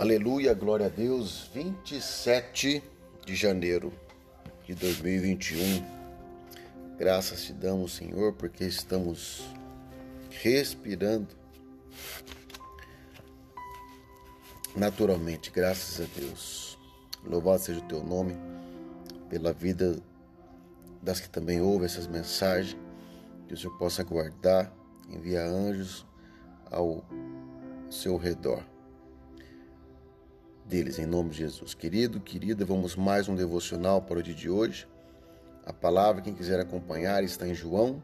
Aleluia, glória a Deus. 27 de janeiro de 2021. Graças te damos, Senhor, porque estamos respirando naturalmente. Graças a Deus. Louvado seja o teu nome pela vida das que também ouvem essas mensagens. Que o Senhor possa guardar, enviar anjos ao seu redor deles, em nome de Jesus. Querido, querida, vamos mais um devocional para o dia de hoje. A palavra, quem quiser acompanhar, está em João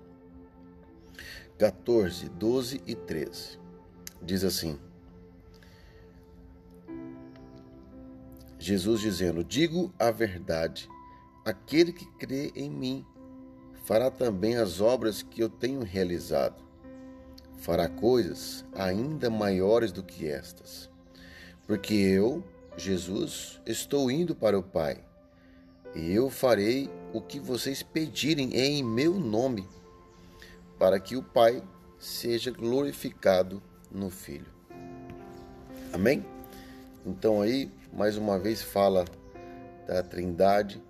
14, 12 e 13. Diz assim: Jesus dizendo: Digo a verdade, aquele que crê em mim fará também as obras que eu tenho realizado. Fará coisas ainda maiores do que estas, porque eu Jesus, estou indo para o Pai, e eu farei o que vocês pedirem em meu nome, para que o Pai seja glorificado no Filho. Amém? Então aí, mais uma vez fala da Trindade.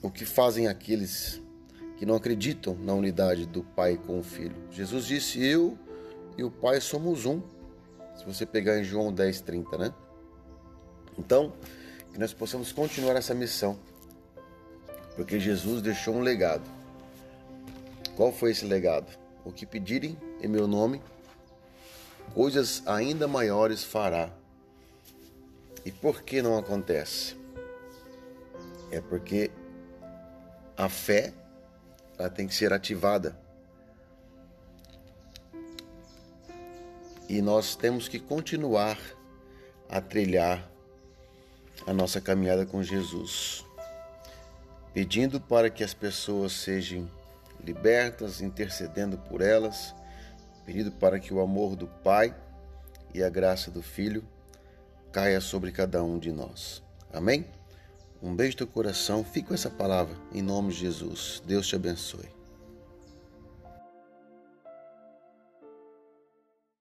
O que fazem aqueles que não acreditam na unidade do Pai com o Filho? Jesus disse: Eu e o Pai somos um. Se você pegar em João 10, 30, né? Então, que nós possamos continuar essa missão, porque Jesus deixou um legado. Qual foi esse legado? O que pedirem em meu nome, coisas ainda maiores fará. E por que não acontece? É porque a fé ela tem que ser ativada. E nós temos que continuar a trilhar a nossa caminhada com Jesus, pedindo para que as pessoas sejam libertas, intercedendo por elas, pedindo para que o amor do Pai e a graça do Filho caia sobre cada um de nós. Amém? Um beijo no coração, fique com essa palavra, em nome de Jesus. Deus te abençoe.